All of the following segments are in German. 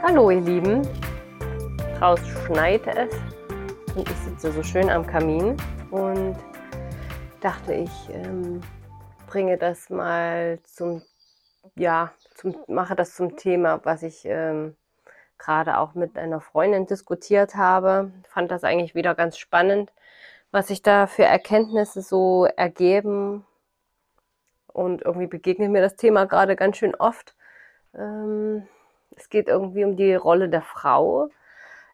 Hallo ihr Lieben, draußen schneit es und ich sitze so schön am Kamin und dachte ich ähm, bringe das mal zum, ja, zum, mache das zum Thema, was ich ähm, gerade auch mit einer Freundin diskutiert habe. Fand das eigentlich wieder ganz spannend, was sich da für Erkenntnisse so ergeben und irgendwie begegnet mir das Thema gerade ganz schön oft. Ähm, es geht irgendwie um die Rolle der Frau.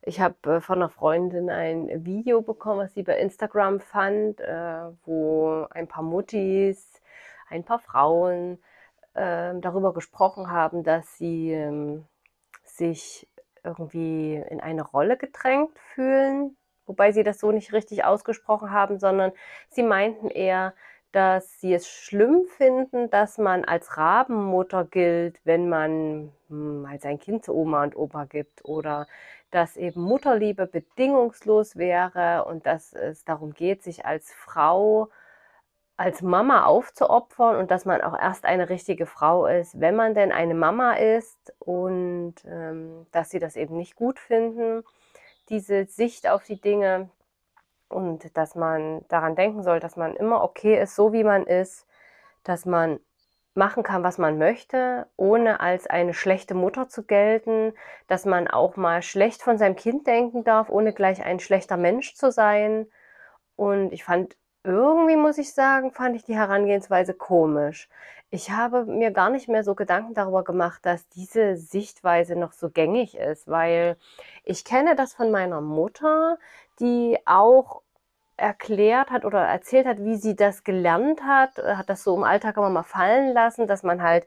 Ich habe äh, von einer Freundin ein Video bekommen, was sie bei Instagram fand, äh, wo ein paar Muttis, ein paar Frauen äh, darüber gesprochen haben, dass sie ähm, sich irgendwie in eine Rolle gedrängt fühlen, wobei sie das so nicht richtig ausgesprochen haben, sondern sie meinten eher, dass sie es schlimm finden, dass man als Rabenmutter gilt, wenn man hm, mal sein Kind zu Oma und Opa gibt oder dass eben Mutterliebe bedingungslos wäre und dass es darum geht, sich als Frau, als Mama aufzuopfern und dass man auch erst eine richtige Frau ist, wenn man denn eine Mama ist und ähm, dass sie das eben nicht gut finden, diese Sicht auf die Dinge und dass man daran denken soll, dass man immer okay ist, so wie man ist, dass man machen kann, was man möchte, ohne als eine schlechte Mutter zu gelten, dass man auch mal schlecht von seinem Kind denken darf, ohne gleich ein schlechter Mensch zu sein. Und ich fand irgendwie, muss ich sagen, fand ich die Herangehensweise komisch. Ich habe mir gar nicht mehr so Gedanken darüber gemacht, dass diese Sichtweise noch so gängig ist, weil ich kenne das von meiner Mutter, die auch erklärt hat oder erzählt hat, wie sie das gelernt hat, hat das so im Alltag immer mal fallen lassen, dass man halt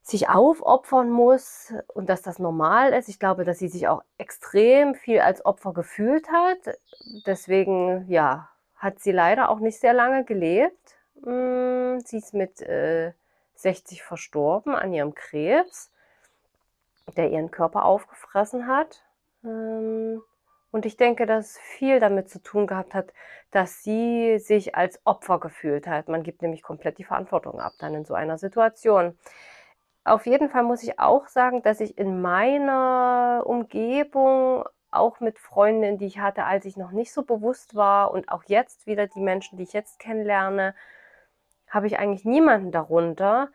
sich aufopfern muss und dass das normal ist. Ich glaube, dass sie sich auch extrem viel als Opfer gefühlt hat. Deswegen, ja, hat sie leider auch nicht sehr lange gelebt. Hm, sie ist mit äh, 60 verstorben an ihrem Krebs, der ihren Körper aufgefressen hat. Ähm, und ich denke, dass viel damit zu tun gehabt hat, dass sie sich als Opfer gefühlt hat. Man gibt nämlich komplett die Verantwortung ab dann in so einer Situation. Auf jeden Fall muss ich auch sagen, dass ich in meiner Umgebung, auch mit Freundinnen, die ich hatte, als ich noch nicht so bewusst war und auch jetzt wieder die Menschen, die ich jetzt kennenlerne, habe ich eigentlich niemanden darunter,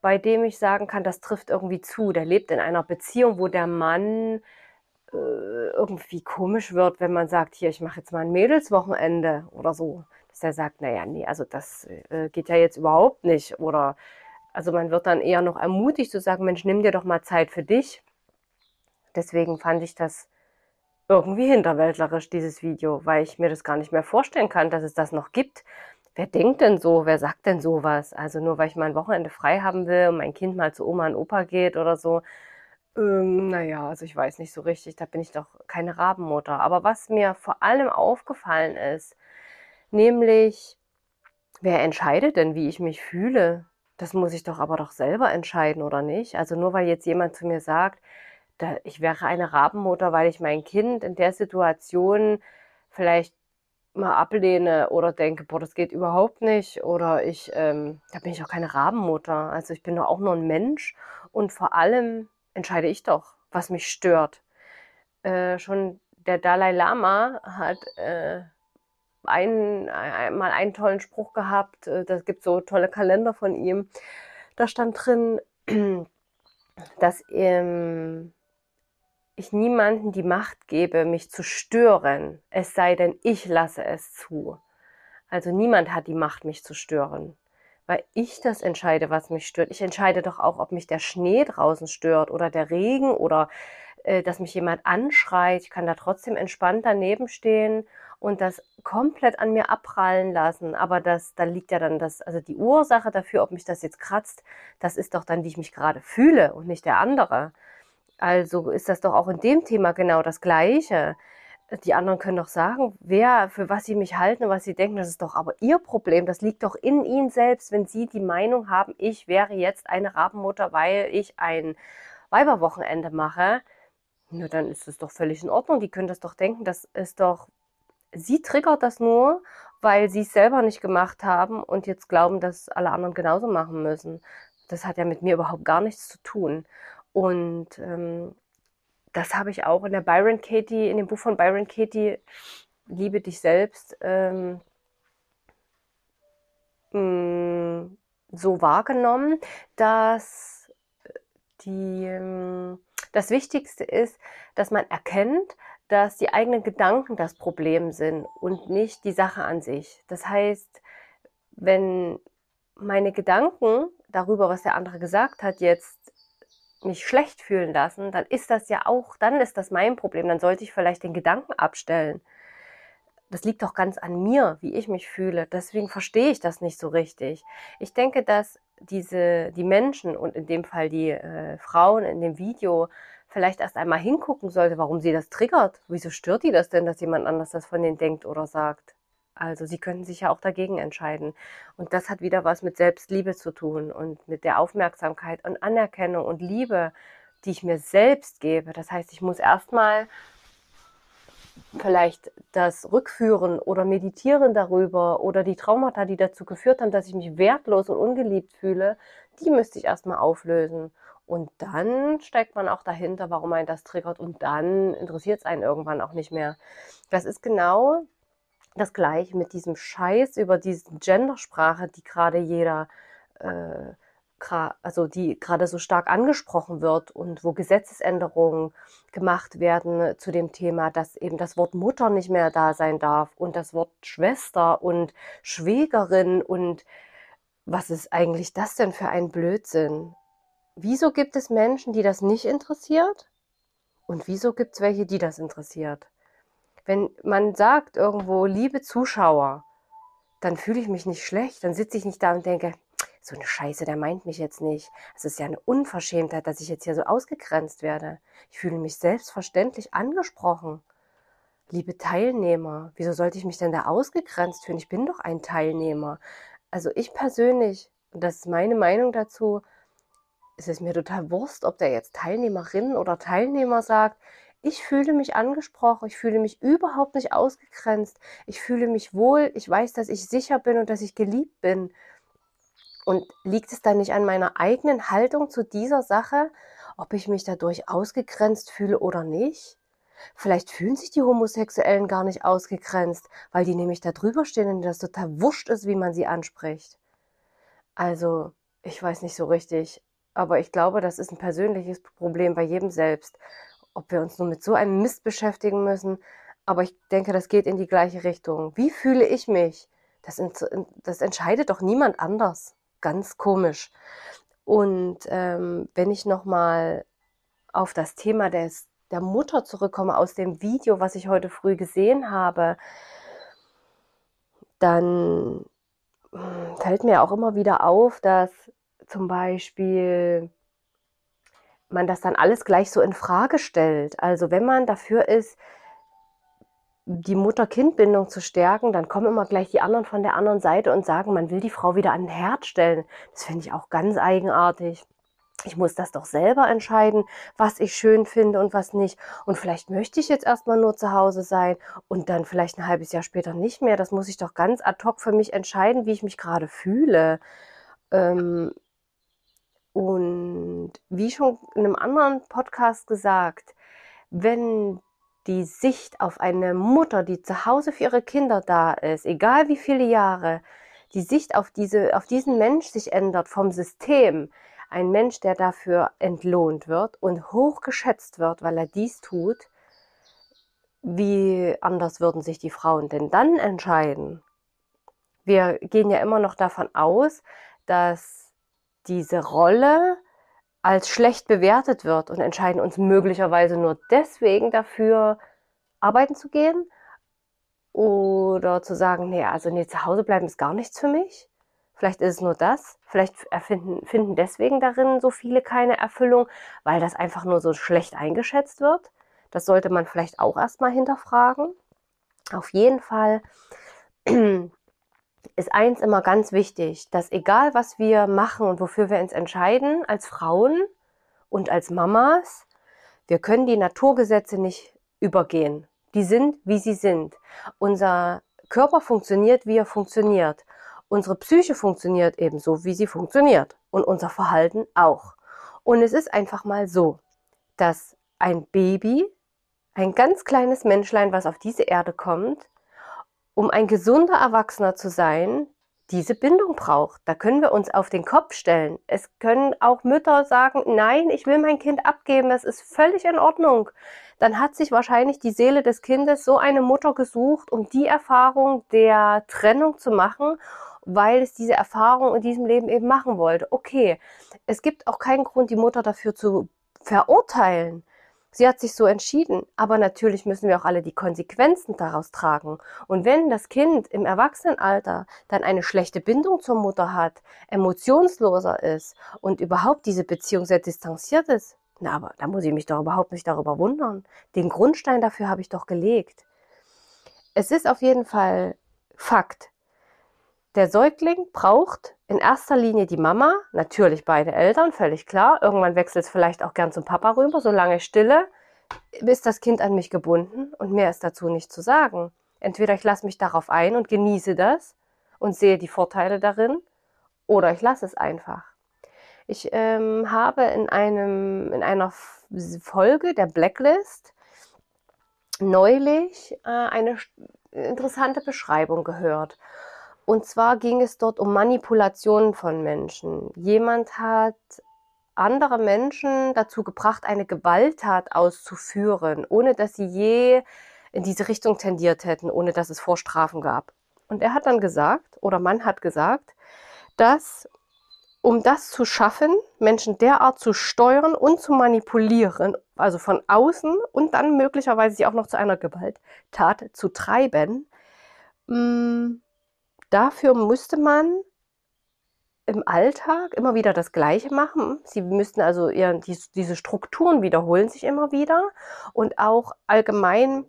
bei dem ich sagen kann, das trifft irgendwie zu. Der lebt in einer Beziehung, wo der Mann äh, irgendwie komisch wird, wenn man sagt, hier, ich mache jetzt mal ein Mädelswochenende oder so. Dass er sagt, naja, nee, also das äh, geht ja jetzt überhaupt nicht. Oder also man wird dann eher noch ermutigt zu sagen, Mensch, nimm dir doch mal Zeit für dich. Deswegen fand ich das irgendwie hinterwäldlerisch, dieses Video, weil ich mir das gar nicht mehr vorstellen kann, dass es das noch gibt. Wer denkt denn so? Wer sagt denn sowas? Also nur weil ich mal ein Wochenende frei haben will und mein Kind mal zu Oma und Opa geht oder so, ähm, naja, also ich weiß nicht so richtig, da bin ich doch keine Rabenmutter. Aber was mir vor allem aufgefallen ist, nämlich, wer entscheidet denn, wie ich mich fühle? Das muss ich doch aber doch selber entscheiden, oder nicht? Also nur weil jetzt jemand zu mir sagt, ich wäre eine Rabenmutter, weil ich mein Kind in der Situation vielleicht mal ablehne oder denke, boah, das geht überhaupt nicht oder ich, ähm, da bin ich auch keine Rabenmutter. Also ich bin doch auch nur ein Mensch und vor allem entscheide ich doch, was mich stört. Äh, schon der Dalai Lama hat äh, ein, ein, mal einen tollen Spruch gehabt. Äh, das gibt so tolle Kalender von ihm. Da stand drin, dass ähm, ich niemanden die Macht gebe, mich zu stören, es sei denn, ich lasse es zu. Also niemand hat die Macht, mich zu stören weil ich das entscheide, was mich stört. Ich entscheide doch auch, ob mich der Schnee draußen stört oder der Regen oder äh, dass mich jemand anschreit. Ich kann da trotzdem entspannt daneben stehen und das komplett an mir abprallen lassen. Aber das, da liegt ja dann das, also die Ursache dafür, ob mich das jetzt kratzt, das ist doch dann, wie ich mich gerade fühle und nicht der andere. Also ist das doch auch in dem Thema genau das Gleiche die anderen können doch sagen, wer, für was sie mich halten und was sie denken, das ist doch aber ihr Problem. Das liegt doch in ihnen selbst, wenn sie die Meinung haben, ich wäre jetzt eine Rabenmutter, weil ich ein Weiberwochenende mache. Na, dann ist es doch völlig in Ordnung. Die können das doch denken, das ist doch, sie triggert das nur, weil sie es selber nicht gemacht haben und jetzt glauben, dass alle anderen genauso machen müssen. Das hat ja mit mir überhaupt gar nichts zu tun. Und ähm, das habe ich auch in der Byron Katie, in dem Buch von Byron Katie, Liebe dich selbst, ähm, mh, mm, so wahrgenommen, dass die, ähm, das Wichtigste ist, dass man erkennt, dass die eigenen Gedanken das Problem sind und nicht die Sache an sich. Das heißt, wenn meine Gedanken darüber, was der andere gesagt hat, jetzt mich schlecht fühlen lassen, dann ist das ja auch, dann ist das mein Problem. Dann sollte ich vielleicht den Gedanken abstellen. Das liegt doch ganz an mir, wie ich mich fühle. Deswegen verstehe ich das nicht so richtig. Ich denke, dass diese, die Menschen und in dem Fall die äh, Frauen in dem Video vielleicht erst einmal hingucken sollte, warum sie das triggert. Wieso stört die das denn, dass jemand anders das von denen denkt oder sagt? Also sie könnten sich ja auch dagegen entscheiden. Und das hat wieder was mit Selbstliebe zu tun und mit der Aufmerksamkeit und Anerkennung und Liebe, die ich mir selbst gebe. Das heißt, ich muss erstmal vielleicht das Rückführen oder Meditieren darüber oder die Traumata, die dazu geführt haben, dass ich mich wertlos und ungeliebt fühle, die müsste ich erstmal auflösen. Und dann steckt man auch dahinter, warum einen das triggert. Und dann interessiert es einen irgendwann auch nicht mehr. Das ist genau das Gleiche mit diesem Scheiß über diese Gendersprache, die gerade jeder, äh, also die gerade so stark angesprochen wird und wo Gesetzesänderungen gemacht werden zu dem Thema, dass eben das Wort Mutter nicht mehr da sein darf und das Wort Schwester und Schwägerin und was ist eigentlich das denn für ein Blödsinn? Wieso gibt es Menschen, die das nicht interessiert? Und wieso gibt es welche, die das interessiert? Wenn man sagt irgendwo, liebe Zuschauer, dann fühle ich mich nicht schlecht, dann sitze ich nicht da und denke, so eine Scheiße, der meint mich jetzt nicht. Es ist ja eine Unverschämtheit, dass ich jetzt hier so ausgegrenzt werde. Ich fühle mich selbstverständlich angesprochen. Liebe Teilnehmer, wieso sollte ich mich denn da ausgegrenzt fühlen? Ich bin doch ein Teilnehmer. Also ich persönlich, und das ist meine Meinung dazu, es ist mir total Wurst, ob der jetzt Teilnehmerinnen oder Teilnehmer sagt, ich fühle mich angesprochen, ich fühle mich überhaupt nicht ausgegrenzt, ich fühle mich wohl, ich weiß, dass ich sicher bin und dass ich geliebt bin. Und liegt es dann nicht an meiner eigenen Haltung zu dieser Sache, ob ich mich dadurch ausgegrenzt fühle oder nicht? Vielleicht fühlen sich die Homosexuellen gar nicht ausgegrenzt, weil die nämlich da drüber stehen und das total wurscht ist, wie man sie anspricht. Also, ich weiß nicht so richtig. Aber ich glaube, das ist ein persönliches Problem bei jedem selbst. Ob wir uns nur mit so einem Mist beschäftigen müssen. Aber ich denke, das geht in die gleiche Richtung. Wie fühle ich mich? Das, das entscheidet doch niemand anders. Ganz komisch. Und ähm, wenn ich nochmal auf das Thema des, der Mutter zurückkomme aus dem Video, was ich heute früh gesehen habe, dann hm, fällt mir auch immer wieder auf, dass zum Beispiel man das dann alles gleich so in Frage stellt. Also wenn man dafür ist, die Mutter-Kind-Bindung zu stärken, dann kommen immer gleich die anderen von der anderen Seite und sagen, man will die Frau wieder an den Herd stellen. Das finde ich auch ganz eigenartig. Ich muss das doch selber entscheiden, was ich schön finde und was nicht. Und vielleicht möchte ich jetzt erstmal nur zu Hause sein und dann vielleicht ein halbes Jahr später nicht mehr. Das muss ich doch ganz ad hoc für mich entscheiden, wie ich mich gerade fühle. Ähm, und wie schon in einem anderen Podcast gesagt, wenn die Sicht auf eine Mutter, die zu Hause für ihre Kinder da ist, egal wie viele Jahre, die Sicht auf, diese, auf diesen Mensch sich ändert vom System, ein Mensch, der dafür entlohnt wird und hochgeschätzt wird, weil er dies tut, wie anders würden sich die Frauen denn dann entscheiden? Wir gehen ja immer noch davon aus, dass diese Rolle als schlecht bewertet wird und entscheiden uns möglicherweise nur deswegen dafür, arbeiten zu gehen oder zu sagen, nee, also nee, zu Hause bleiben ist gar nichts für mich. Vielleicht ist es nur das. Vielleicht erfinden, finden deswegen darin so viele keine Erfüllung, weil das einfach nur so schlecht eingeschätzt wird. Das sollte man vielleicht auch erstmal hinterfragen. Auf jeden Fall ist eins immer ganz wichtig, dass egal was wir machen und wofür wir uns entscheiden, als Frauen und als Mamas, wir können die Naturgesetze nicht übergehen. Die sind, wie sie sind. Unser Körper funktioniert, wie er funktioniert. Unsere Psyche funktioniert ebenso, wie sie funktioniert. Und unser Verhalten auch. Und es ist einfach mal so, dass ein Baby, ein ganz kleines Menschlein, was auf diese Erde kommt, um ein gesunder Erwachsener zu sein, diese Bindung braucht. Da können wir uns auf den Kopf stellen. Es können auch Mütter sagen, nein, ich will mein Kind abgeben, das ist völlig in Ordnung. Dann hat sich wahrscheinlich die Seele des Kindes so eine Mutter gesucht, um die Erfahrung der Trennung zu machen, weil es diese Erfahrung in diesem Leben eben machen wollte. Okay, es gibt auch keinen Grund, die Mutter dafür zu verurteilen. Sie hat sich so entschieden, aber natürlich müssen wir auch alle die Konsequenzen daraus tragen. Und wenn das Kind im Erwachsenenalter dann eine schlechte Bindung zur Mutter hat, emotionsloser ist und überhaupt diese Beziehung sehr distanziert ist, na, aber da muss ich mich doch überhaupt nicht darüber wundern. Den Grundstein dafür habe ich doch gelegt. Es ist auf jeden Fall Fakt. Der Säugling braucht in erster Linie die Mama, natürlich beide Eltern, völlig klar. Irgendwann wechselt es vielleicht auch gern zum Papa rüber. Solange stille, ist das Kind an mich gebunden und mehr ist dazu nicht zu sagen. Entweder ich lasse mich darauf ein und genieße das und sehe die Vorteile darin, oder ich lasse es einfach. Ich ähm, habe in, einem, in einer Folge der Blacklist neulich äh, eine interessante Beschreibung gehört. Und zwar ging es dort um Manipulationen von Menschen. Jemand hat andere Menschen dazu gebracht, eine Gewalttat auszuführen, ohne dass sie je in diese Richtung tendiert hätten, ohne dass es Vorstrafen gab. Und er hat dann gesagt, oder man hat gesagt, dass um das zu schaffen, Menschen derart zu steuern und zu manipulieren, also von außen und dann möglicherweise sie auch noch zu einer Gewalttat zu treiben, mm, dafür müsste man im Alltag immer wieder das Gleiche machen. Sie müssten also eher diese Strukturen wiederholen sich immer wieder und auch allgemein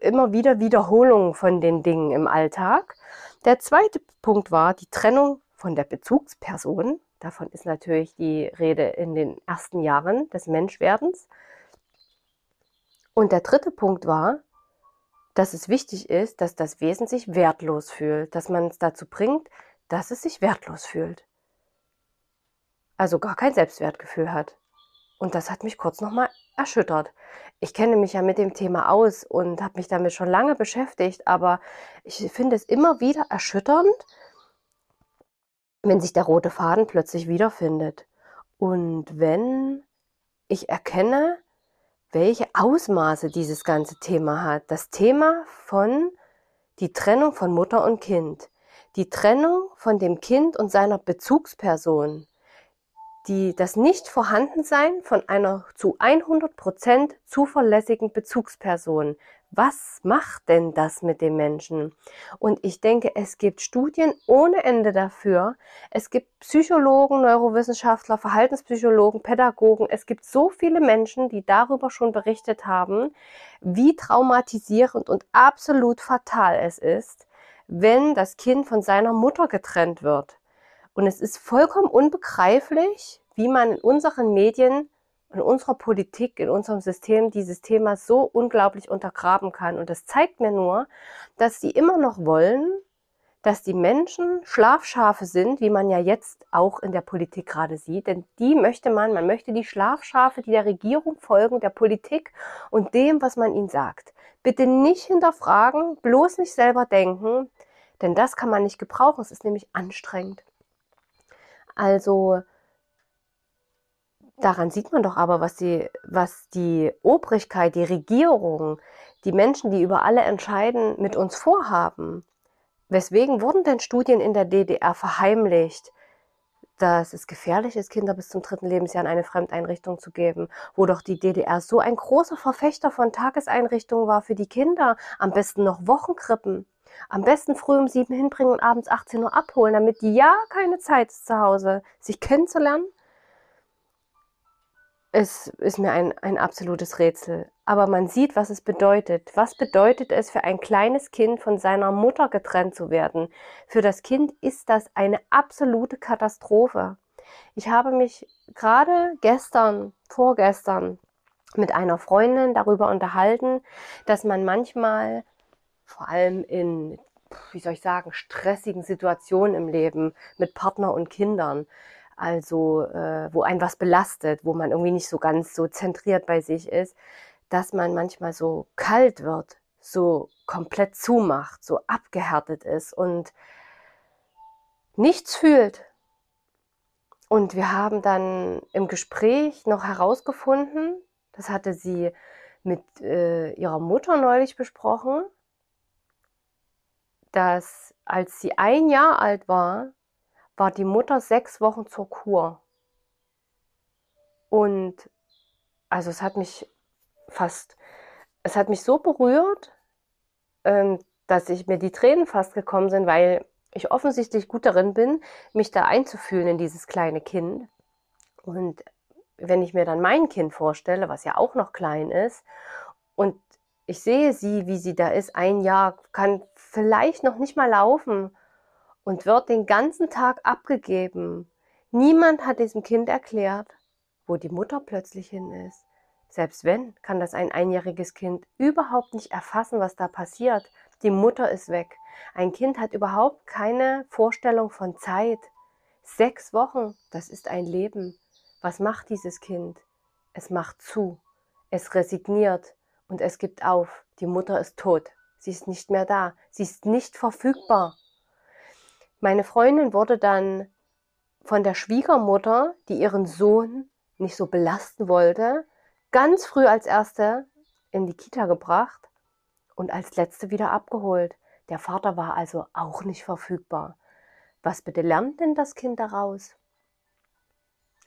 immer wieder Wiederholungen von den Dingen im Alltag. Der zweite Punkt war die Trennung von der Bezugsperson. Davon ist natürlich die Rede in den ersten Jahren des Menschwerdens. Und der dritte Punkt war, dass es wichtig ist, dass das Wesen sich wertlos fühlt, dass man es dazu bringt, dass es sich wertlos fühlt. Also gar kein Selbstwertgefühl hat. Und das hat mich kurz nochmal erschüttert. Ich kenne mich ja mit dem Thema aus und habe mich damit schon lange beschäftigt, aber ich finde es immer wieder erschütternd, wenn sich der rote Faden plötzlich wiederfindet. Und wenn ich erkenne, welche Ausmaße dieses ganze Thema hat. Das Thema von die Trennung von Mutter und Kind, die Trennung von dem Kind und seiner Bezugsperson, die, das Nicht-Vorhandensein von einer zu 100 Prozent zuverlässigen Bezugsperson, was macht denn das mit dem Menschen? Und ich denke, es gibt Studien ohne Ende dafür. Es gibt Psychologen, Neurowissenschaftler, Verhaltenspsychologen, Pädagogen. Es gibt so viele Menschen, die darüber schon berichtet haben, wie traumatisierend und absolut fatal es ist, wenn das Kind von seiner Mutter getrennt wird. Und es ist vollkommen unbegreiflich, wie man in unseren Medien in unserer Politik, in unserem System dieses Thema so unglaublich untergraben kann. Und das zeigt mir nur, dass sie immer noch wollen, dass die Menschen Schlafschafe sind, wie man ja jetzt auch in der Politik gerade sieht. Denn die möchte man, man möchte die Schlafschafe, die der Regierung folgen, der Politik und dem, was man ihnen sagt. Bitte nicht hinterfragen, bloß nicht selber denken, denn das kann man nicht gebrauchen. Es ist nämlich anstrengend. Also Daran sieht man doch aber, was die, was die Obrigkeit, die Regierung, die Menschen, die über alle entscheiden, mit uns vorhaben. Weswegen wurden denn Studien in der DDR verheimlicht, dass es gefährlich ist, Kinder bis zum dritten Lebensjahr in eine Fremdeinrichtung zu geben, wo doch die DDR so ein großer Verfechter von Tageseinrichtungen war für die Kinder, am besten noch Wochenkrippen. Am besten früh um sieben hinbringen und abends 18 Uhr abholen, damit die ja keine Zeit zu Hause, sich kennenzulernen es ist mir ein, ein absolutes Rätsel. Aber man sieht, was es bedeutet. Was bedeutet es für ein kleines Kind, von seiner Mutter getrennt zu werden? Für das Kind ist das eine absolute Katastrophe. Ich habe mich gerade gestern, vorgestern, mit einer Freundin darüber unterhalten, dass man manchmal, vor allem in, wie soll ich sagen, stressigen Situationen im Leben mit Partner und Kindern, also äh, wo ein was belastet, wo man irgendwie nicht so ganz so zentriert bei sich ist, dass man manchmal so kalt wird, so komplett zumacht, so abgehärtet ist und nichts fühlt. Und wir haben dann im Gespräch noch herausgefunden, das hatte sie mit äh, ihrer Mutter neulich besprochen, dass als sie ein Jahr alt war, war die Mutter sechs Wochen zur Kur. Und also es hat mich fast, es hat mich so berührt, ähm, dass ich mir die Tränen fast gekommen sind, weil ich offensichtlich gut darin bin, mich da einzufühlen in dieses kleine Kind. Und wenn ich mir dann mein Kind vorstelle, was ja auch noch klein ist, und ich sehe sie, wie sie da ist, ein Jahr, kann vielleicht noch nicht mal laufen und wird den ganzen Tag abgegeben. Niemand hat diesem Kind erklärt, wo die Mutter plötzlich hin ist. Selbst wenn, kann das ein einjähriges Kind überhaupt nicht erfassen, was da passiert. Die Mutter ist weg. Ein Kind hat überhaupt keine Vorstellung von Zeit. Sechs Wochen, das ist ein Leben. Was macht dieses Kind? Es macht zu. Es resigniert und es gibt auf. Die Mutter ist tot. Sie ist nicht mehr da. Sie ist nicht verfügbar. Meine Freundin wurde dann von der Schwiegermutter, die ihren Sohn nicht so belasten wollte, ganz früh als erste in die Kita gebracht und als letzte wieder abgeholt. Der Vater war also auch nicht verfügbar. Was bitte lernt denn das Kind daraus?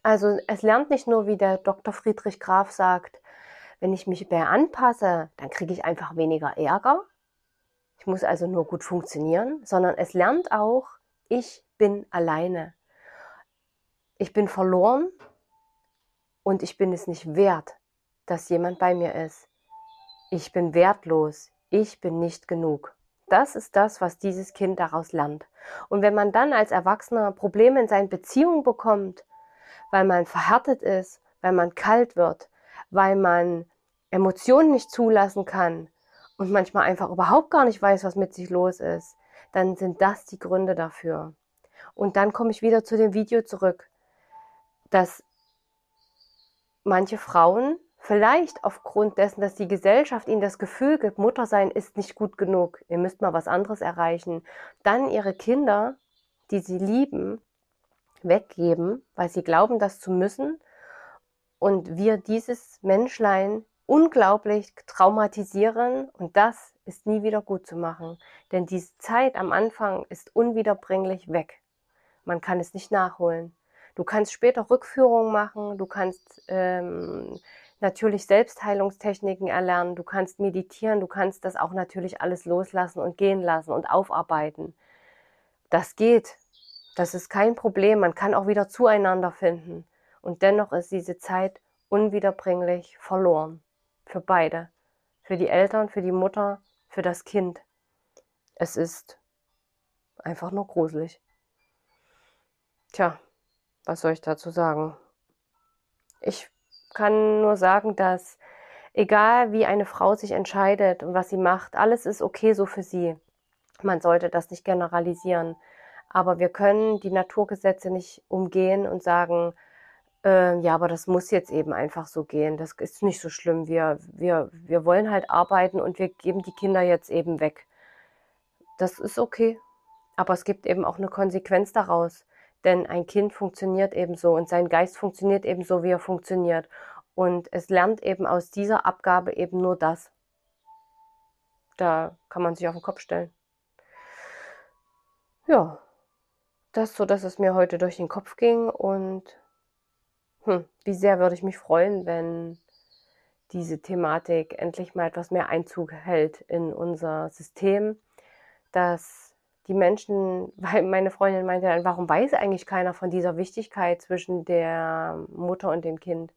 Also es lernt nicht nur, wie der Dr. Friedrich Graf sagt, wenn ich mich mehr anpasse, dann kriege ich einfach weniger Ärger. Ich muss also nur gut funktionieren, sondern es lernt auch, ich bin alleine. Ich bin verloren und ich bin es nicht wert, dass jemand bei mir ist. Ich bin wertlos. Ich bin nicht genug. Das ist das, was dieses Kind daraus lernt. Und wenn man dann als Erwachsener Probleme in seinen Beziehungen bekommt, weil man verhärtet ist, weil man kalt wird, weil man Emotionen nicht zulassen kann und manchmal einfach überhaupt gar nicht weiß, was mit sich los ist, dann sind das die Gründe dafür. Und dann komme ich wieder zu dem Video zurück, dass manche Frauen Vielleicht aufgrund dessen, dass die Gesellschaft ihnen das Gefühl gibt, Mutter sein ist nicht gut genug, ihr müsst mal was anderes erreichen, dann ihre Kinder, die sie lieben, weggeben, weil sie glauben, das zu müssen und wir dieses Menschlein unglaublich traumatisieren und das ist nie wieder gut zu machen. Denn diese Zeit am Anfang ist unwiederbringlich weg. Man kann es nicht nachholen. Du kannst später Rückführungen machen, du kannst ähm, natürlich Selbstheilungstechniken erlernen, du kannst meditieren, du kannst das auch natürlich alles loslassen und gehen lassen und aufarbeiten. Das geht. Das ist kein Problem. Man kann auch wieder zueinander finden. Und dennoch ist diese Zeit unwiederbringlich verloren. Für beide. Für die Eltern, für die Mutter, für das Kind. Es ist einfach nur gruselig. Tja, was soll ich dazu sagen? Ich kann nur sagen, dass egal wie eine Frau sich entscheidet und was sie macht, alles ist okay so für sie. Man sollte das nicht generalisieren. Aber wir können die Naturgesetze nicht umgehen und sagen, äh, ja, aber das muss jetzt eben einfach so gehen. Das ist nicht so schlimm. Wir, wir, wir wollen halt arbeiten und wir geben die Kinder jetzt eben weg. Das ist okay. Aber es gibt eben auch eine Konsequenz daraus. Denn ein Kind funktioniert eben so und sein Geist funktioniert eben so, wie er funktioniert. Und es lernt eben aus dieser Abgabe eben nur das. Da kann man sich auf den Kopf stellen. Ja, das so, dass es mir heute durch den Kopf ging und hm, wie sehr würde ich mich freuen, wenn diese Thematik endlich mal etwas mehr Einzug hält in unser System, dass die Menschen, weil meine Freundin meinte dann, warum weiß eigentlich keiner von dieser Wichtigkeit zwischen der Mutter und dem Kind?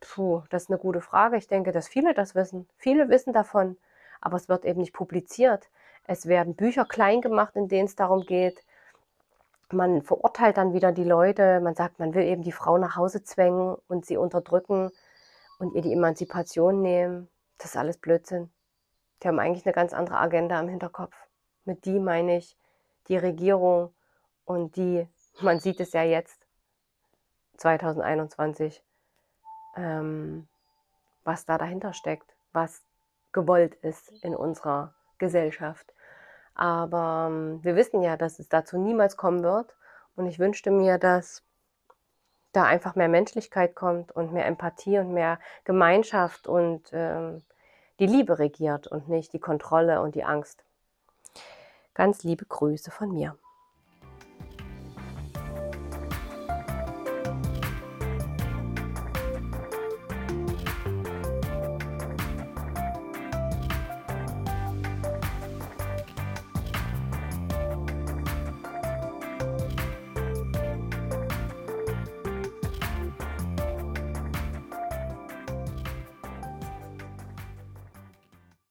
Puh, das ist eine gute Frage. Ich denke, dass viele das wissen. Viele wissen davon, aber es wird eben nicht publiziert. Es werden Bücher klein gemacht, in denen es darum geht. Man verurteilt dann wieder die Leute. Man sagt, man will eben die Frau nach Hause zwängen und sie unterdrücken und ihr die Emanzipation nehmen. Das ist alles Blödsinn. Die haben eigentlich eine ganz andere Agenda im Hinterkopf. Mit die meine ich die Regierung und die, man sieht es ja jetzt, 2021, ähm, was da dahinter steckt, was gewollt ist in unserer Gesellschaft. Aber ähm, wir wissen ja, dass es dazu niemals kommen wird. Und ich wünschte mir, dass da einfach mehr Menschlichkeit kommt und mehr Empathie und mehr Gemeinschaft und ähm, die Liebe regiert und nicht die Kontrolle und die Angst. Ganz liebe Grüße von mir.